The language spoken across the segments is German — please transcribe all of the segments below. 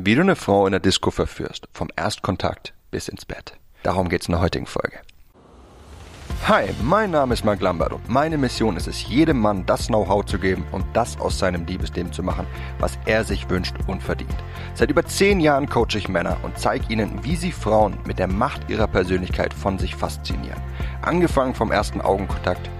Wie du eine Frau in der Disco verführst, vom Erstkontakt bis ins Bett. Darum geht's in der heutigen Folge. Hi, mein Name ist Mark Lambert und meine Mission ist es, jedem Mann das Know-how zu geben und das aus seinem Liebesleben zu machen, was er sich wünscht und verdient. Seit über zehn Jahren coache ich Männer und zeige ihnen, wie sie Frauen mit der Macht ihrer Persönlichkeit von sich faszinieren. Angefangen vom ersten Augenkontakt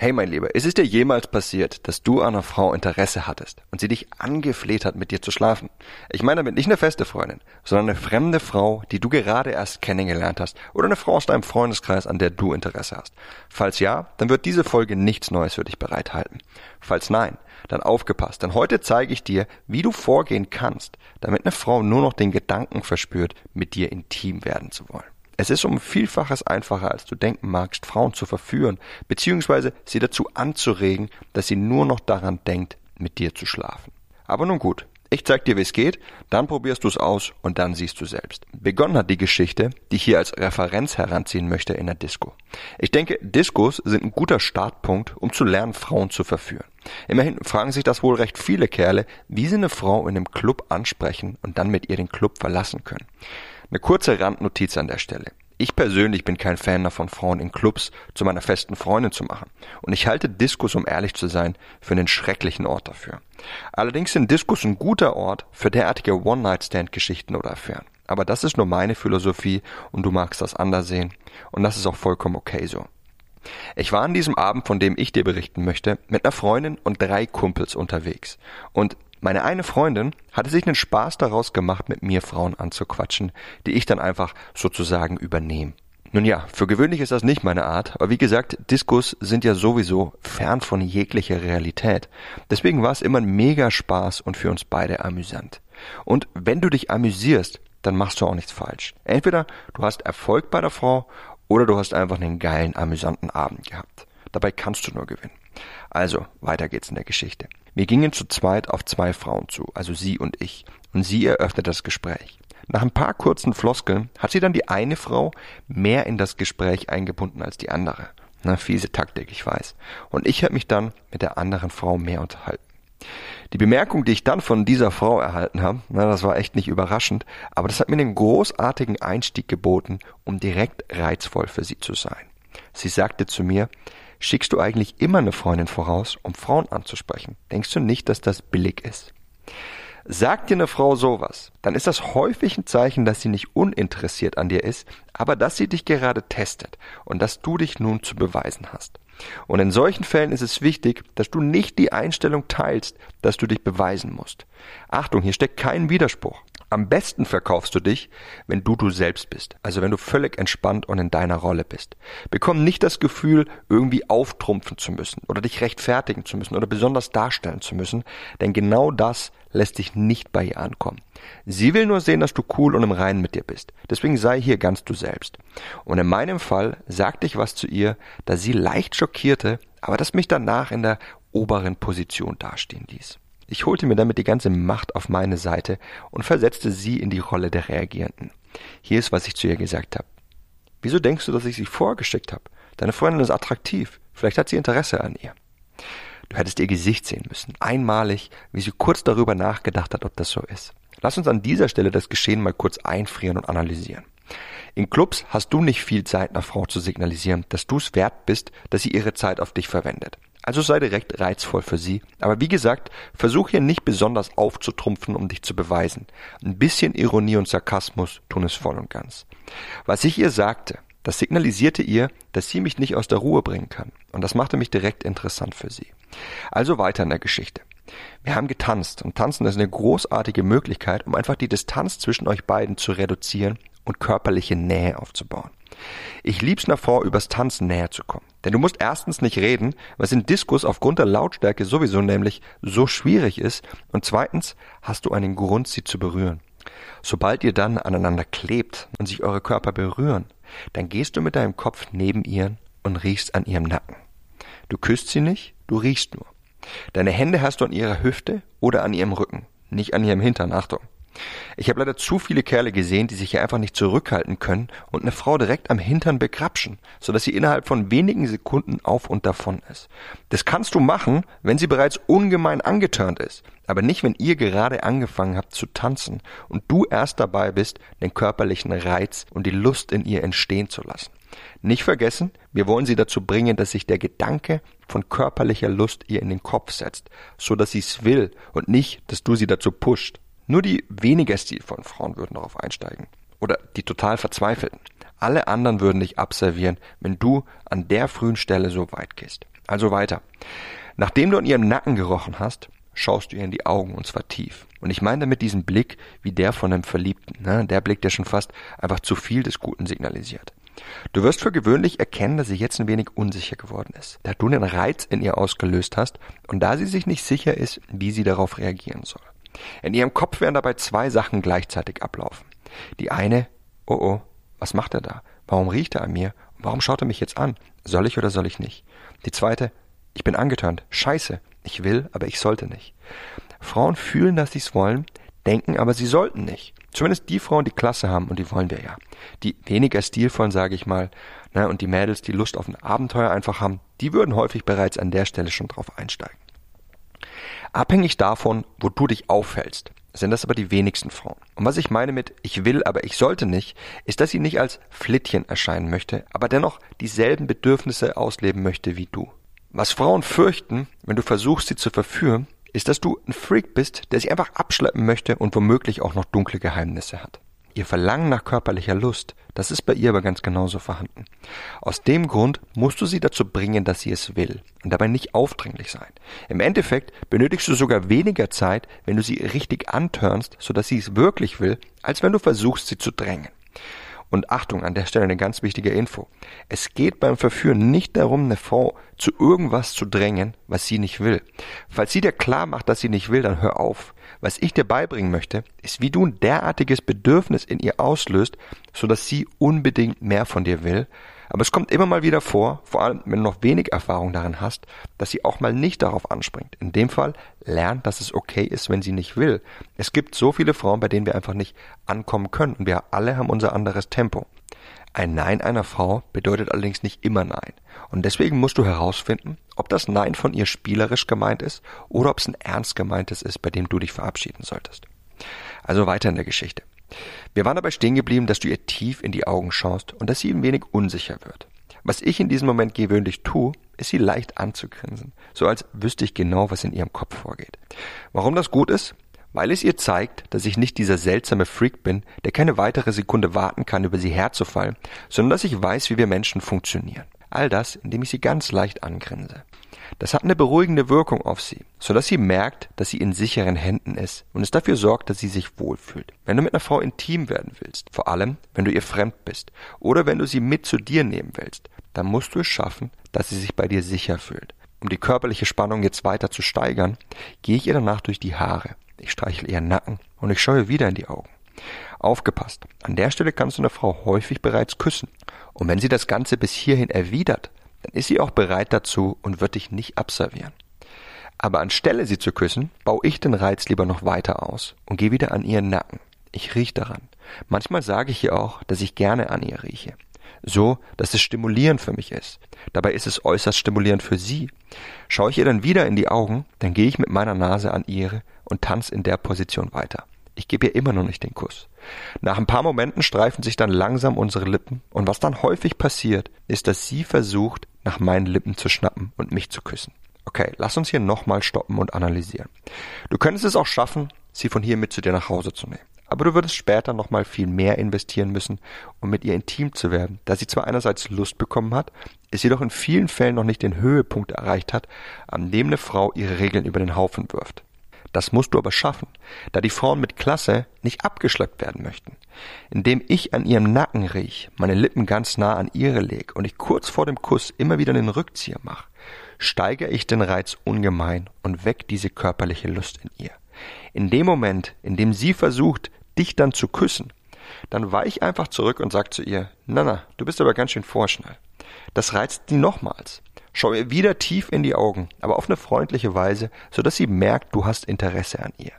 Hey mein Lieber, ist es dir jemals passiert, dass du einer Frau Interesse hattest und sie dich angefleht hat, mit dir zu schlafen? Ich meine damit nicht eine feste Freundin, sondern eine fremde Frau, die du gerade erst kennengelernt hast oder eine Frau aus deinem Freundeskreis, an der du Interesse hast. Falls ja, dann wird diese Folge nichts Neues für dich bereithalten. Falls nein, dann aufgepasst, denn heute zeige ich dir, wie du vorgehen kannst, damit eine Frau nur noch den Gedanken verspürt, mit dir intim werden zu wollen. Es ist um Vielfaches einfacher, als du denken magst, Frauen zu verführen, beziehungsweise sie dazu anzuregen, dass sie nur noch daran denkt, mit dir zu schlafen. Aber nun gut, ich zeig dir, wie es geht, dann probierst du es aus und dann siehst du selbst. Begonnen hat die Geschichte, die ich hier als Referenz heranziehen möchte in der Disco. Ich denke, Discos sind ein guter Startpunkt, um zu lernen, Frauen zu verführen. Immerhin fragen sich das wohl recht viele Kerle, wie sie eine Frau in einem Club ansprechen und dann mit ihr den Club verlassen können. Eine kurze Randnotiz an der Stelle. Ich persönlich bin kein Fan davon, Frauen in Clubs zu meiner festen Freundin zu machen. Und ich halte Diskus, um ehrlich zu sein, für einen schrecklichen Ort dafür. Allerdings sind Diskus ein guter Ort für derartige One-Night-Stand-Geschichten oder Affären. Aber das ist nur meine Philosophie und du magst das anders sehen. Und das ist auch vollkommen okay so. Ich war an diesem Abend, von dem ich dir berichten möchte, mit einer Freundin und drei Kumpels unterwegs. Und meine eine Freundin hatte sich einen Spaß daraus gemacht, mit mir Frauen anzuquatschen, die ich dann einfach sozusagen übernehme. Nun ja, für gewöhnlich ist das nicht meine Art, aber wie gesagt, Diskos sind ja sowieso fern von jeglicher Realität. Deswegen war es immer ein mega Spaß und für uns beide amüsant. Und wenn du dich amüsierst, dann machst du auch nichts falsch. Entweder du hast Erfolg bei der Frau oder du hast einfach einen geilen, amüsanten Abend gehabt. Dabei kannst du nur gewinnen. Also, weiter geht's in der Geschichte. Wir gingen zu zweit auf zwei Frauen zu, also sie und ich, und sie eröffnete das Gespräch. Nach ein paar kurzen Floskeln hat sie dann die eine Frau mehr in das Gespräch eingebunden als die andere. Na, fiese Taktik, ich weiß. Und ich habe mich dann mit der anderen Frau mehr unterhalten. Die Bemerkung, die ich dann von dieser Frau erhalten habe, na, das war echt nicht überraschend, aber das hat mir einen großartigen Einstieg geboten, um direkt reizvoll für sie zu sein. Sie sagte zu mir, Schickst du eigentlich immer eine Freundin voraus, um Frauen anzusprechen? Denkst du nicht, dass das billig ist? Sagt dir eine Frau sowas, dann ist das häufig ein Zeichen, dass sie nicht uninteressiert an dir ist, aber dass sie dich gerade testet und dass du dich nun zu beweisen hast. Und in solchen Fällen ist es wichtig, dass du nicht die Einstellung teilst, dass du dich beweisen musst. Achtung, hier steckt kein Widerspruch. Am besten verkaufst du dich, wenn du du selbst bist, also wenn du völlig entspannt und in deiner Rolle bist. Bekomm nicht das Gefühl, irgendwie auftrumpfen zu müssen oder dich rechtfertigen zu müssen oder besonders darstellen zu müssen, denn genau das lässt dich nicht bei ihr ankommen. Sie will nur sehen, dass du cool und im Reinen mit dir bist. Deswegen sei hier ganz du selbst. Und in meinem Fall sagte ich was zu ihr, da sie leicht schockierte, aber das mich danach in der oberen Position dastehen ließ. Ich holte mir damit die ganze Macht auf meine Seite und versetzte sie in die Rolle der Reagierenden. Hier ist, was ich zu ihr gesagt habe. Wieso denkst du, dass ich sie vorgeschickt habe? Deine Freundin ist attraktiv. Vielleicht hat sie Interesse an ihr. Du hättest ihr Gesicht sehen müssen. Einmalig, wie sie kurz darüber nachgedacht hat, ob das so ist. Lass uns an dieser Stelle das Geschehen mal kurz einfrieren und analysieren. In Clubs hast du nicht viel Zeit, einer Frau zu signalisieren, dass du es wert bist, dass sie ihre Zeit auf dich verwendet. Also sei direkt reizvoll für sie. Aber wie gesagt, versuch hier nicht besonders aufzutrumpfen, um dich zu beweisen. Ein bisschen Ironie und Sarkasmus tun es voll und ganz. Was ich ihr sagte, das signalisierte ihr, dass sie mich nicht aus der Ruhe bringen kann. Und das machte mich direkt interessant für sie. Also weiter in der Geschichte. Wir haben getanzt und tanzen ist eine großartige Möglichkeit, um einfach die Distanz zwischen euch beiden zu reduzieren und körperliche Nähe aufzubauen. Ich lieb's nach vor, übers Tanzen näher zu kommen. Denn du musst erstens nicht reden, was in Diskus aufgrund der Lautstärke sowieso nämlich so schwierig ist. Und zweitens hast du einen Grund, sie zu berühren. Sobald ihr dann aneinander klebt und sich eure Körper berühren, dann gehst du mit deinem Kopf neben ihr und riechst an ihrem Nacken. Du küsst sie nicht, du riechst nur. Deine Hände hast du an ihrer Hüfte oder an ihrem Rücken, nicht an ihrem Hintern, Achtung. Ich habe leider zu viele Kerle gesehen, die sich hier einfach nicht zurückhalten können und eine Frau direkt am Hintern begrapschen, sodass sie innerhalb von wenigen Sekunden auf und davon ist. Das kannst du machen, wenn sie bereits ungemein angeturnt ist, aber nicht, wenn ihr gerade angefangen habt zu tanzen und du erst dabei bist, den körperlichen Reiz und die Lust in ihr entstehen zu lassen. Nicht vergessen, wir wollen sie dazu bringen, dass sich der Gedanke von körperlicher Lust ihr in den Kopf setzt, so dass sie es will und nicht, dass du sie dazu pusht. Nur die weniger stilvollen Frauen würden darauf einsteigen. Oder die total verzweifelten. Alle anderen würden dich abservieren, wenn du an der frühen Stelle so weit gehst. Also weiter. Nachdem du an ihrem Nacken gerochen hast, schaust du ihr in die Augen und zwar tief. Und ich meine damit diesen Blick wie der von einem Verliebten, ne? der Blick, der schon fast einfach zu viel des Guten signalisiert. Du wirst für gewöhnlich erkennen, dass sie jetzt ein wenig unsicher geworden ist, da du einen Reiz in ihr ausgelöst hast und da sie sich nicht sicher ist, wie sie darauf reagieren soll. In ihrem Kopf werden dabei zwei Sachen gleichzeitig ablaufen. Die eine, oh oh, was macht er da? Warum riecht er an mir? Warum schaut er mich jetzt an? Soll ich oder soll ich nicht? Die zweite, ich bin angeturnt. Scheiße. Ich will, aber ich sollte nicht. Frauen fühlen, dass sie es wollen, denken aber, sie sollten nicht. Zumindest die Frauen, die Klasse haben, und die wollen wir ja. Die weniger stilvollen, sage ich mal, ne, und die Mädels, die Lust auf ein Abenteuer einfach haben, die würden häufig bereits an der Stelle schon drauf einsteigen. Abhängig davon, wo du dich aufhältst, sind das aber die wenigsten Frauen. Und was ich meine mit ich will, aber ich sollte nicht, ist, dass sie nicht als Flittchen erscheinen möchte, aber dennoch dieselben Bedürfnisse ausleben möchte wie du. Was Frauen fürchten, wenn du versuchst, sie zu verführen, ist, dass du ein Freak bist, der sich einfach abschleppen möchte und womöglich auch noch dunkle Geheimnisse hat. Ihr Verlangen nach körperlicher Lust, das ist bei ihr aber ganz genauso vorhanden. Aus dem Grund musst du sie dazu bringen, dass sie es will und dabei nicht aufdringlich sein. Im Endeffekt benötigst du sogar weniger Zeit, wenn du sie richtig antörnst, sodass sie es wirklich will, als wenn du versuchst, sie zu drängen. Und Achtung, an der Stelle eine ganz wichtige Info. Es geht beim Verführen nicht darum, eine Frau zu irgendwas zu drängen, was sie nicht will. Falls sie dir klar macht, dass sie nicht will, dann hör auf. Was ich dir beibringen möchte, ist, wie du ein derartiges Bedürfnis in ihr auslöst, sodass sie unbedingt mehr von dir will, aber es kommt immer mal wieder vor, vor allem wenn du noch wenig Erfahrung darin hast, dass sie auch mal nicht darauf anspringt. In dem Fall lernt, dass es okay ist, wenn sie nicht will. Es gibt so viele Frauen, bei denen wir einfach nicht ankommen können und wir alle haben unser anderes Tempo. Ein Nein einer Frau bedeutet allerdings nicht immer Nein. Und deswegen musst du herausfinden, ob das Nein von ihr spielerisch gemeint ist oder ob es ein ernst gemeintes ist, bei dem du dich verabschieden solltest. Also weiter in der Geschichte. Wir waren dabei stehen geblieben, dass du ihr tief in die Augen schaust und dass sie ein wenig unsicher wird. Was ich in diesem Moment gewöhnlich tue, ist sie leicht anzugrinsen, so als wüsste ich genau, was in ihrem Kopf vorgeht. Warum das gut ist? Weil es ihr zeigt, dass ich nicht dieser seltsame Freak bin, der keine weitere Sekunde warten kann, über sie herzufallen, sondern dass ich weiß, wie wir Menschen funktionieren. All das, indem ich sie ganz leicht angrinse. Das hat eine beruhigende Wirkung auf sie, so dass sie merkt, dass sie in sicheren Händen ist und es dafür sorgt, dass sie sich wohlfühlt. Wenn du mit einer Frau intim werden willst, vor allem wenn du ihr fremd bist oder wenn du sie mit zu dir nehmen willst, dann musst du es schaffen, dass sie sich bei dir sicher fühlt. Um die körperliche Spannung jetzt weiter zu steigern, gehe ich ihr danach durch die Haare. Ich streichle ihren Nacken und ich schaue wieder in die Augen. Aufgepasst. An der Stelle kannst du eine Frau häufig bereits küssen. Und wenn sie das Ganze bis hierhin erwidert, dann ist sie auch bereit dazu und wird dich nicht abservieren. Aber anstelle sie zu küssen, baue ich den Reiz lieber noch weiter aus und gehe wieder an ihren Nacken. Ich riech daran. Manchmal sage ich ihr auch, dass ich gerne an ihr rieche. So, dass es stimulierend für mich ist. Dabei ist es äußerst stimulierend für sie. Schaue ich ihr dann wieder in die Augen, dann gehe ich mit meiner Nase an ihre und tanze in der Position weiter. Ich gebe ihr immer noch nicht den Kuss. Nach ein paar Momenten streifen sich dann langsam unsere Lippen und was dann häufig passiert, ist, dass sie versucht, nach meinen Lippen zu schnappen und mich zu küssen. Okay, lass uns hier nochmal stoppen und analysieren. Du könntest es auch schaffen, sie von hier mit zu dir nach Hause zu nehmen. Aber du würdest später nochmal viel mehr investieren müssen, um mit ihr intim zu werden, da sie zwar einerseits Lust bekommen hat, es jedoch in vielen Fällen noch nicht den Höhepunkt erreicht hat, an dem eine Frau ihre Regeln über den Haufen wirft. Das musst du aber schaffen, da die Frauen mit Klasse nicht abgeschleppt werden möchten. Indem ich an ihrem Nacken riech, meine Lippen ganz nah an ihre leg und ich kurz vor dem Kuss immer wieder den Rückzieher mache, steigere ich den Reiz ungemein und weck diese körperliche Lust in ihr. In dem Moment, in dem sie versucht, dich dann zu küssen, dann weich einfach zurück und sag zu ihr, na na, du bist aber ganz schön vorschnell. Das reizt sie nochmals. Schau ihr wieder tief in die Augen, aber auf eine freundliche Weise, sodass sie merkt, du hast Interesse an ihr.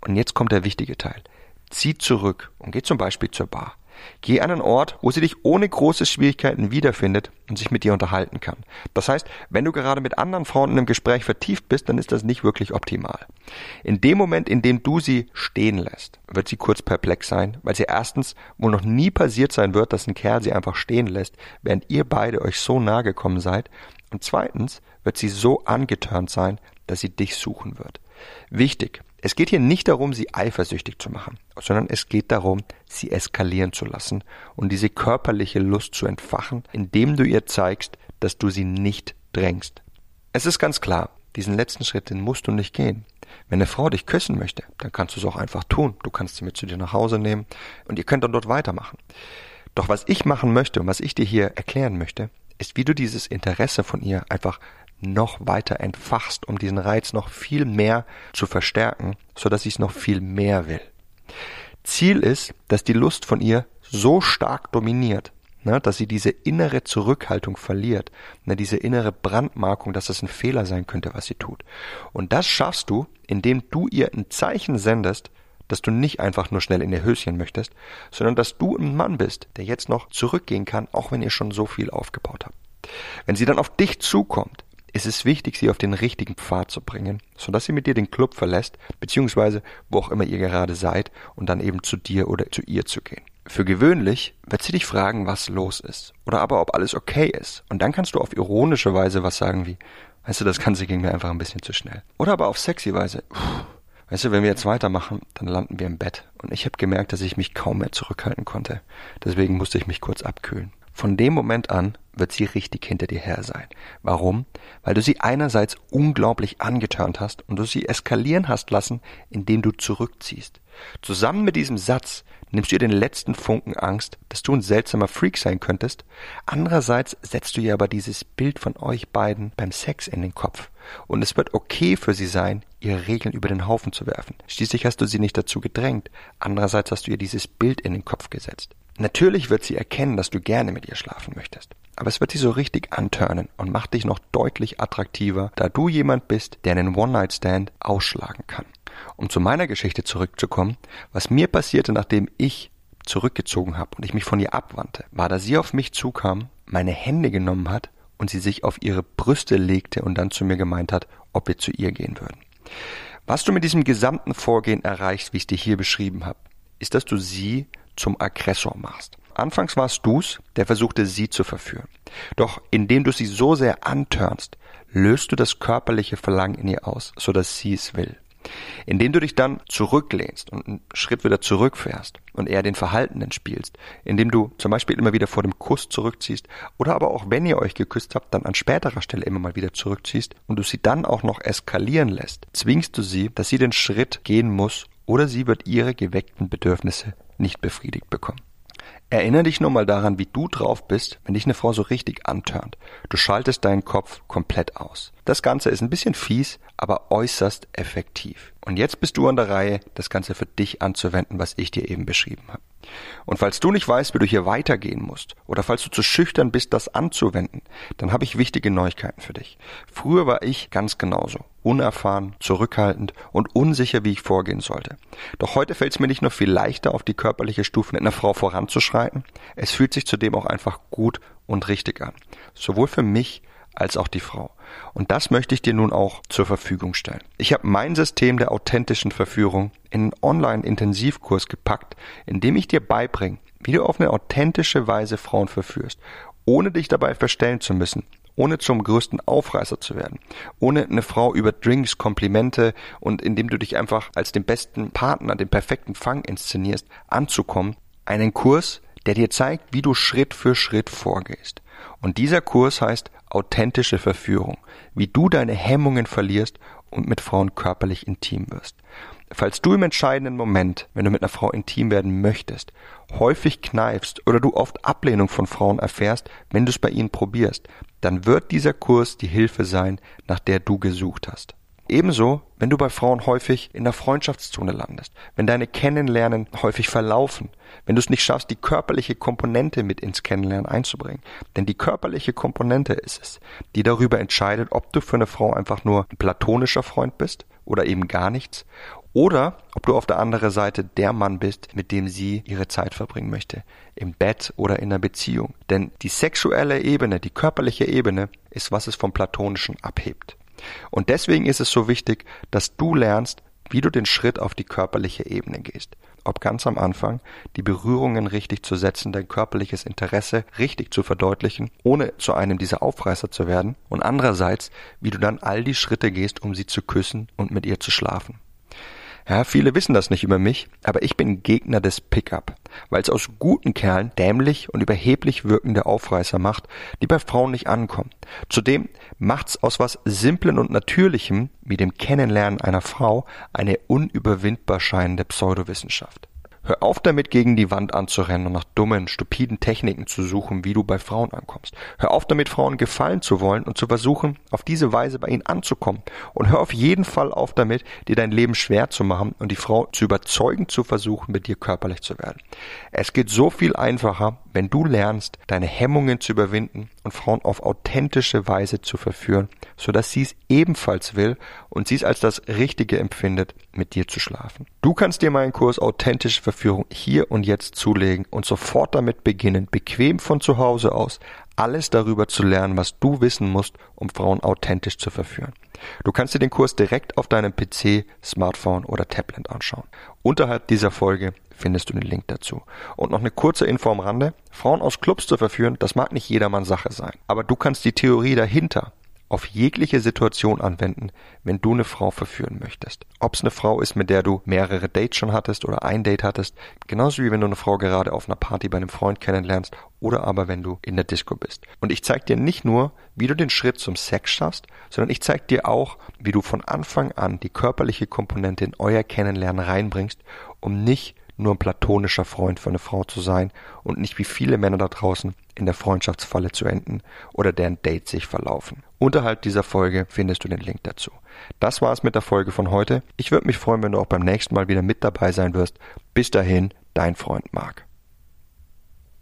Und jetzt kommt der wichtige Teil. Zieh zurück und geh zum Beispiel zur Bar. Geh an einen Ort, wo sie dich ohne große Schwierigkeiten wiederfindet und sich mit dir unterhalten kann. Das heißt, wenn du gerade mit anderen Frauen in einem Gespräch vertieft bist, dann ist das nicht wirklich optimal. In dem Moment, in dem du sie stehen lässt, wird sie kurz perplex sein, weil sie erstens wohl noch nie passiert sein wird, dass ein Kerl sie einfach stehen lässt, während ihr beide euch so nahe gekommen seid. Und zweitens wird sie so angetörnt sein, dass sie dich suchen wird. Wichtig, es geht hier nicht darum, sie eifersüchtig zu machen, sondern es geht darum, sie eskalieren zu lassen und diese körperliche Lust zu entfachen, indem du ihr zeigst, dass du sie nicht drängst. Es ist ganz klar, diesen letzten Schritt, den musst du nicht gehen. Wenn eine Frau dich küssen möchte, dann kannst du es auch einfach tun. Du kannst sie mit zu dir nach Hause nehmen und ihr könnt dann dort weitermachen. Doch was ich machen möchte und was ich dir hier erklären möchte, ist, wie du dieses Interesse von ihr einfach noch weiter entfachst, um diesen Reiz noch viel mehr zu verstärken, so dass sie es noch viel mehr will. Ziel ist, dass die Lust von ihr so stark dominiert, ne, dass sie diese innere Zurückhaltung verliert, ne, diese innere Brandmarkung, dass das ein Fehler sein könnte, was sie tut. Und das schaffst du, indem du ihr ein Zeichen sendest, dass du nicht einfach nur schnell in ihr Höschen möchtest, sondern dass du ein Mann bist, der jetzt noch zurückgehen kann, auch wenn ihr schon so viel aufgebaut habt. Wenn sie dann auf dich zukommt, ist es wichtig, sie auf den richtigen Pfad zu bringen, sodass sie mit dir den Club verlässt, beziehungsweise wo auch immer ihr gerade seid, und dann eben zu dir oder zu ihr zu gehen. Für gewöhnlich wird sie dich fragen, was los ist, oder aber ob alles okay ist, und dann kannst du auf ironische Weise was sagen wie, weißt du, das Ganze ging mir einfach ein bisschen zu schnell. Oder aber auf sexy Weise, weißt du, wenn wir jetzt weitermachen, dann landen wir im Bett, und ich habe gemerkt, dass ich mich kaum mehr zurückhalten konnte, deswegen musste ich mich kurz abkühlen. Von dem Moment an wird sie richtig hinter dir her sein. Warum? Weil du sie einerseits unglaublich angetörnt hast und du sie eskalieren hast lassen, indem du zurückziehst. Zusammen mit diesem Satz nimmst du ihr den letzten Funken Angst, dass du ein seltsamer Freak sein könntest. Andererseits setzt du ihr aber dieses Bild von euch beiden beim Sex in den Kopf. Und es wird okay für sie sein, ihre Regeln über den Haufen zu werfen. Schließlich hast du sie nicht dazu gedrängt. Andererseits hast du ihr dieses Bild in den Kopf gesetzt. Natürlich wird sie erkennen, dass du gerne mit ihr schlafen möchtest. Aber es wird sie so richtig antörnen und macht dich noch deutlich attraktiver, da du jemand bist, der einen One-Night-Stand ausschlagen kann. Um zu meiner Geschichte zurückzukommen, was mir passierte, nachdem ich zurückgezogen habe und ich mich von ihr abwandte, war, dass sie auf mich zukam, meine Hände genommen hat und sie sich auf ihre Brüste legte und dann zu mir gemeint hat, ob wir zu ihr gehen würden. Was du mit diesem gesamten Vorgehen erreichst, wie ich dir hier beschrieben habe, ist, dass du sie zum Aggressor machst. Anfangs warst du's, der versuchte sie zu verführen. Doch indem du sie so sehr antörnst, löst du das körperliche Verlangen in ihr aus, so dass sie es will. Indem du dich dann zurücklehnst und einen Schritt wieder zurückfährst und eher den Verhaltenen spielst, indem du zum Beispiel immer wieder vor dem Kuss zurückziehst oder aber auch wenn ihr euch geküsst habt, dann an späterer Stelle immer mal wieder zurückziehst und du sie dann auch noch eskalieren lässt, zwingst du sie, dass sie den Schritt gehen muss oder sie wird ihre geweckten Bedürfnisse nicht befriedigt bekommen. Erinnere dich nur mal daran, wie du drauf bist, wenn dich eine Frau so richtig antörnt. Du schaltest deinen Kopf komplett aus. Das Ganze ist ein bisschen fies, aber äußerst effektiv. Und jetzt bist du an der Reihe, das Ganze für dich anzuwenden, was ich dir eben beschrieben habe. Und falls du nicht weißt, wie du hier weitergehen musst, oder falls du zu schüchtern bist, das anzuwenden, dann habe ich wichtige Neuigkeiten für dich. Früher war ich ganz genauso, unerfahren, zurückhaltend und unsicher, wie ich vorgehen sollte. Doch heute fällt es mir nicht nur viel leichter, auf die körperliche Stufe mit einer Frau voranzuschreiten, es fühlt sich zudem auch einfach gut und richtig an. Sowohl für mich als auch die Frau. Und das möchte ich dir nun auch zur Verfügung stellen. Ich habe mein System der authentischen Verführung in einen Online-Intensivkurs gepackt, in dem ich dir beibringe, wie du auf eine authentische Weise Frauen verführst, ohne dich dabei verstellen zu müssen, ohne zum größten Aufreißer zu werden, ohne eine Frau über Drinks, Komplimente und indem du dich einfach als den besten Partner, den perfekten Fang inszenierst, anzukommen. Einen Kurs, der dir zeigt, wie du Schritt für Schritt vorgehst. Und dieser Kurs heißt authentische Verführung, wie du deine Hemmungen verlierst und mit Frauen körperlich intim wirst. Falls du im entscheidenden Moment, wenn du mit einer Frau intim werden möchtest, häufig kneifst oder du oft Ablehnung von Frauen erfährst, wenn du es bei ihnen probierst, dann wird dieser Kurs die Hilfe sein, nach der du gesucht hast. Ebenso, wenn du bei Frauen häufig in der Freundschaftszone landest, wenn deine Kennenlernen häufig verlaufen, wenn du es nicht schaffst, die körperliche Komponente mit ins Kennenlernen einzubringen. Denn die körperliche Komponente ist es, die darüber entscheidet, ob du für eine Frau einfach nur ein platonischer Freund bist oder eben gar nichts oder ob du auf der anderen Seite der Mann bist, mit dem sie ihre Zeit verbringen möchte. Im Bett oder in einer Beziehung. Denn die sexuelle Ebene, die körperliche Ebene, ist, was es vom Platonischen abhebt. Und deswegen ist es so wichtig, dass du lernst, wie du den Schritt auf die körperliche Ebene gehst. Ob ganz am Anfang die Berührungen richtig zu setzen, dein körperliches Interesse richtig zu verdeutlichen, ohne zu einem dieser Aufreißer zu werden, und andererseits, wie du dann all die Schritte gehst, um sie zu küssen und mit ihr zu schlafen. Ja, viele wissen das nicht über mich, aber ich bin Gegner des Pickup, weil es aus guten Kerlen dämlich und überheblich wirkende Aufreißer macht, die bei Frauen nicht ankommen. Zudem macht's aus was Simplen und Natürlichem, wie dem Kennenlernen einer Frau, eine unüberwindbar scheinende Pseudowissenschaft. Hör auf damit, gegen die Wand anzurennen und nach dummen, stupiden Techniken zu suchen, wie du bei Frauen ankommst. Hör auf damit, Frauen gefallen zu wollen und zu versuchen, auf diese Weise bei ihnen anzukommen. Und hör auf jeden Fall auf damit, dir dein Leben schwer zu machen und die Frau zu überzeugen zu versuchen, mit dir körperlich zu werden. Es geht so viel einfacher, wenn du lernst, deine Hemmungen zu überwinden und Frauen auf authentische Weise zu verführen, so dass sie es ebenfalls will und sie es als das Richtige empfindet, mit dir zu schlafen. Du kannst dir meinen Kurs Authentische Verführung hier und jetzt zulegen und sofort damit beginnen, bequem von zu Hause aus alles darüber zu lernen, was du wissen musst, um Frauen authentisch zu verführen. Du kannst dir den Kurs direkt auf deinem PC, Smartphone oder Tablet anschauen. Unterhalb dieser Folge findest du den Link dazu. Und noch eine kurze Info am Rande. Frauen aus Clubs zu verführen, das mag nicht jedermanns Sache sein. Aber du kannst die Theorie dahinter auf jegliche Situation anwenden, wenn du eine Frau verführen möchtest. Ob es eine Frau ist, mit der du mehrere Dates schon hattest oder ein Date hattest, genauso wie wenn du eine Frau gerade auf einer Party bei einem Freund kennenlernst oder aber wenn du in der Disco bist. Und ich zeige dir nicht nur, wie du den Schritt zum Sex schaffst, sondern ich zeige dir auch, wie du von Anfang an die körperliche Komponente in euer Kennenlernen reinbringst, um nicht nur ein platonischer Freund für eine Frau zu sein und nicht wie viele Männer da draußen in der Freundschaftsfalle zu enden oder deren Dates sich verlaufen. Unterhalb dieser Folge findest du den Link dazu. Das war's mit der Folge von heute. Ich würde mich freuen, wenn du auch beim nächsten Mal wieder mit dabei sein wirst. Bis dahin, dein Freund Marc.